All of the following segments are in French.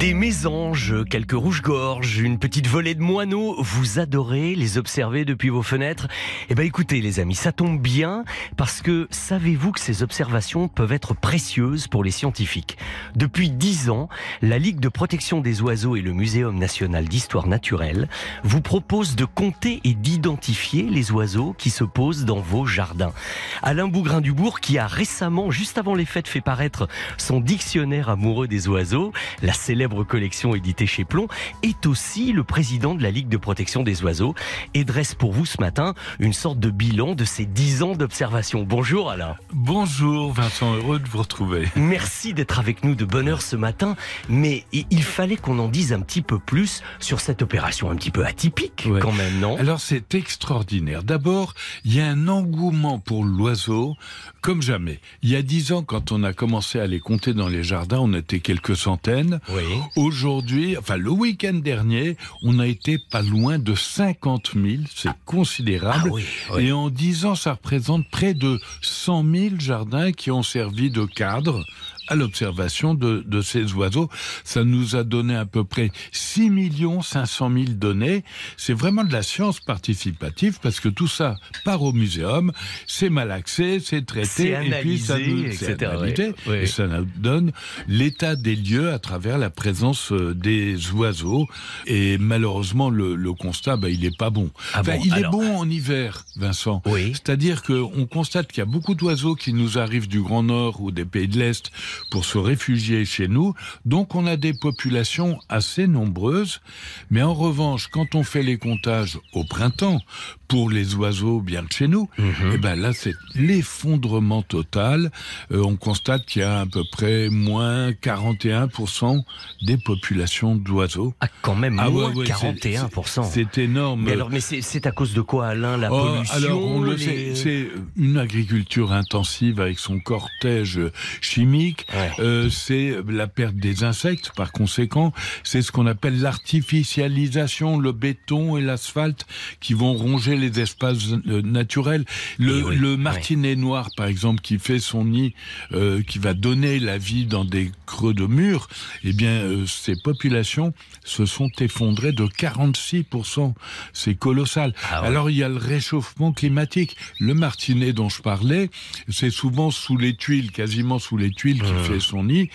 Des mésanges, quelques rouges-gorges, une petite volée de moineaux, vous adorez les observer depuis vos fenêtres. Eh bien écoutez les amis, ça tombe bien parce que savez-vous que ces observations peuvent être précieuses pour les scientifiques? Depuis dix ans, la Ligue de protection des oiseaux et le Muséum national d'histoire naturelle vous proposent de compter et d'identifier les oiseaux qui se posent dans vos jardins. Alain Bougrain-Dubourg, qui a récemment, juste avant les fêtes, fait paraître son dictionnaire amoureux des oiseaux, la célèbre collection éditée chez Plomb, est aussi le président de la Ligue de protection des oiseaux et dresse pour vous ce matin une sorte de bilan de ces 10 ans d'observation. Bonjour Alain. Bonjour Vincent, heureux de vous retrouver. Merci d'être avec nous de bonne heure ce matin, mais il fallait qu'on en dise un petit peu plus sur cette opération un petit peu atypique quand même, non? Alors c'est extraordinaire. D'abord, il y a un engouement pour l'oiseau comme jamais. Il y a dix ans, quand on a commencé à les compter dans les jardins, on était quelques centaines. Oui. Aujourd'hui, enfin le week-end dernier, on a été pas loin de 50 000, c'est considérable. Ah oui, oui. Et en 10 ans, ça représente près de 100 000 jardins qui ont servi de cadre à l'observation de, de, ces oiseaux. Ça nous a donné à peu près 6 500 000 données. C'est vraiment de la science participative parce que tout ça part au muséum, c'est mal accès, c'est traité, analysé, et puis ça nous, etc. Analysé, oui. et ça nous donne l'état des lieux à travers la présence euh, des oiseaux. Et malheureusement, le, le constat, bah, il est pas bon. Ah enfin, bon, il alors... est bon en hiver, Vincent. Oui. C'est-à-dire qu'on constate qu'il y a beaucoup d'oiseaux qui nous arrivent du Grand Nord ou des pays de l'Est pour se réfugier chez nous. Donc on a des populations assez nombreuses. Mais en revanche, quand on fait les comptages au printemps, pour les oiseaux bien de chez nous, mm-hmm. et ben là c'est l'effondrement total. Euh, on constate qu'il y a à peu près moins 41% des populations d'oiseaux. Ah, quand même, Ah moins ouais, ouais, 41%. C'est énorme. Mais alors, mais c'est à cause de quoi, Alain La Oh, pollution alors, on le sait, c'est une agriculture intensive avec son cortège chimique. Ouais. Euh, c'est la perte des insectes, par conséquent. C'est ce qu'on appelle l'artificialisation, le béton et l'asphalte qui vont ronger les espaces euh, naturels. Le, oui, le ouais. martinet noir, par exemple, qui fait son nid, euh, qui va donner la vie dans des creux de murs, eh bien, euh, ces populations se sont effondrées de 46%. C'est colossal. Ah ouais. Alors, il y a le réchauffement climatique. Le martinet dont je parlais, c'est souvent sous les tuiles, quasiment sous les tuiles qui Mmh. fait son nid.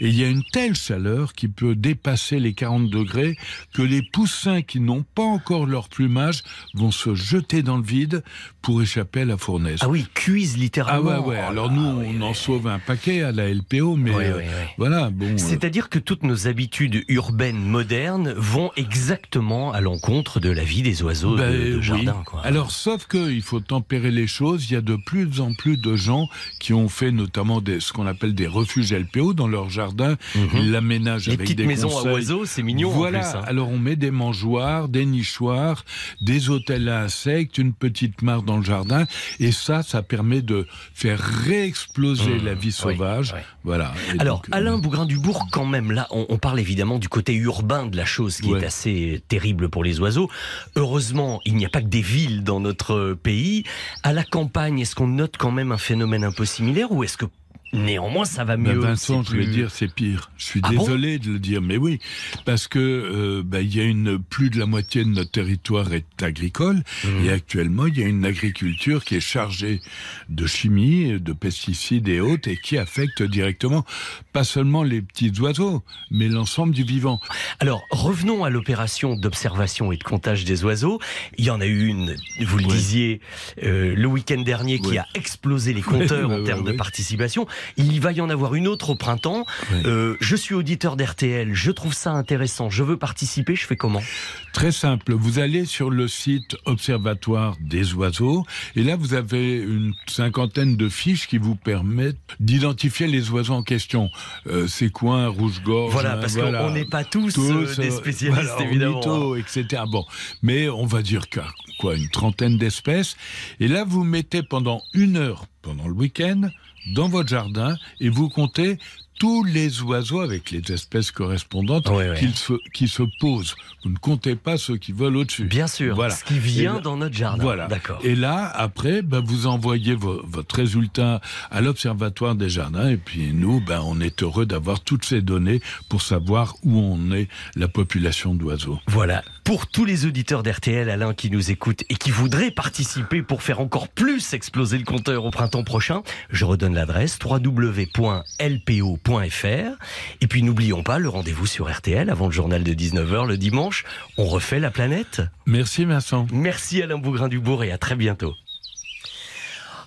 Et il y a une telle chaleur qui peut dépasser les 40 degrés que les poussins qui n'ont pas encore leur plumage vont se jeter dans le vide pour échapper à la fournaise. Ah oui, cuise Ah littéralement. ouais, ouais. Oh Alors là, nous, on en oui. sauve un paquet à la LPO, mais Oui, euh, voilà, bon. euh, C'est-à-dire que toutes nos habitudes urbaines modernes vont exactement à l'encontre de la vie des oiseaux Ben, de, jardin. Quoi. Alors, sauf que il faut tempérer les choses. Il y a de plus en plus de gens qui ont fait notamment des, ce qu'on appelle des refuges LPO dans leur jardin. Ils l'aménagent Mhm. avec petites des maisons conseils. à oiseaux, c'est mignon Voilà. en plus. hein. Alors on met des mangeoires, des nichoirs, des hôtels à insectes, une petite mare dans le jardin, et ça, ça permet de faire réexploser Mmh, la vie sauvage. oui. Voilà. Et Alors, donc, euh, Alain Bougrain-Dubourg, quand même, là, on, on parle évidemment du côté urbain de la chose qui Ouais. est assez terrible pour les oiseaux. Heureusement, il n'y a pas que des villes dans notre pays. À la campagne, est-ce qu'on note quand même un phénomène un peu similaire ou est-ce que néanmoins ça va Ben, mieux Vincent, c'est je vais plus- dire, c'est pire. Je suis Ah bon désolé de le dire, mais oui, parce que euh, ben, il y a une plus de la moitié de notre territoire est agricole, Mmh. et actuellement il y a une agriculture qui est chargée de chimie, de pesticides et autres, et qui affecte directement pas seulement les petits oiseaux, mais l'ensemble du vivant. Alors, revenons à l'opération d'observation et de comptage des oiseaux. Il y en a eu une, vous le Ouais. disiez, euh, le week-end dernier, qui a explosé les compteurs Ouais, en termes de participation. Il va y en avoir une autre au printemps. Euh, je suis auditeur d'RTL, je trouve ça intéressant, je veux participer, je fais comment? Très simple, vous allez sur le site Observatoire des oiseaux, et là vous avez une cinquantaine de fiches qui vous permettent d'identifier les oiseaux en question. Euh, c'est quoi un rouge-gorge Voilà, parce voilà. qu'on n'est pas tous, tous, euh, des spécialistes, voilà, évidemment. hein. etc. Bon, mais on va dire qu'il y a quoi, une trentaine d'espèces. Et là, vous mettez pendant une heure, pendant le week-end, dans votre jardin, et vous comptez tous les oiseaux avec les espèces correspondantes. Qui, se, qui se posent. Vous ne comptez pas ceux qui volent au-dessus. Bien sûr, Voilà. ce qui vient là- dans notre jardin. Voilà. D'accord. Et là, après, ben, vous envoyez vo- votre résultat à l'Observatoire des jardins. Et puis nous, ben, on est heureux d'avoir toutes ces données pour savoir où on est la population d'oiseaux. Voilà. Pour tous les auditeurs d'RTL, Alain, qui nous écoutent et qui voudraient participer pour faire encore plus exploser le compteur au printemps prochain, je redonne l'adresse Et puis n'oublions pas le rendez-vous sur RTL avant le journal de 19h le dimanche. On refait la planète. Merci Vincent. Merci Alain Bougrain-Dubourg et à très bientôt.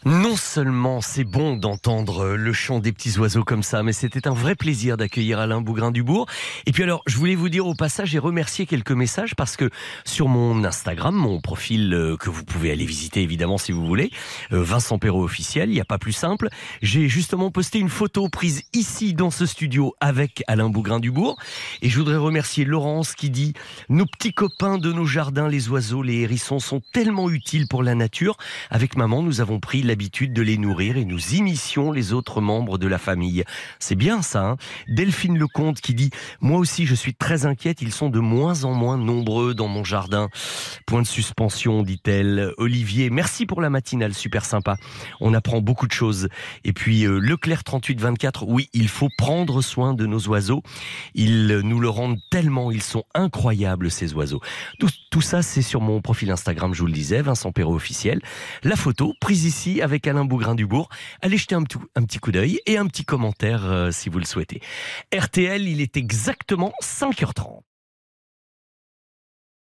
Non seulement c'est bon d'entendre le chant des petits oiseaux comme ça, mais c'était un vrai plaisir d'accueillir Alain Bougrain-Dubourg. Et puis alors, je voulais vous dire au passage et remercier quelques messages parce que sur mon Instagram, mon profil euh, que vous pouvez aller visiter évidemment si vous voulez, euh, Vincent Perrault officiel, il n'y a pas plus simple, j'ai justement posté une photo prise ici dans ce studio avec Alain Bougrain-Dubourg. Et je voudrais remercier Laurence qui dit nos petits copains de nos jardins, les oiseaux, les hérissons, sont tellement utiles pour la nature. Avec maman, nous avons pris l'habitude de les nourrir et nous initions les autres membres de la famille. C'est bien ça. Hein Delphine Lecomte qui dit Moi aussi, je suis très inquiète. Ils sont de moins en moins nombreux dans mon jardin. Point de suspension, dit-elle. Olivier, merci pour la matinale, super sympa. On apprend beaucoup de choses. Et puis euh, Leclerc 3824, oui, il faut prendre soin de nos oiseaux. Ils nous le rendent tellement, ils sont incroyables ces oiseaux. Tout, tout ça, c'est sur mon profil Instagram, je vous le disais, Vincent Perrault officiel. La photo prise ici avec Alain Bougrain-Dubourg. Allez jeter un un petit coup d'œil et un petit commentaire euh, si vous le souhaitez. RTL, il est exactement 5h30.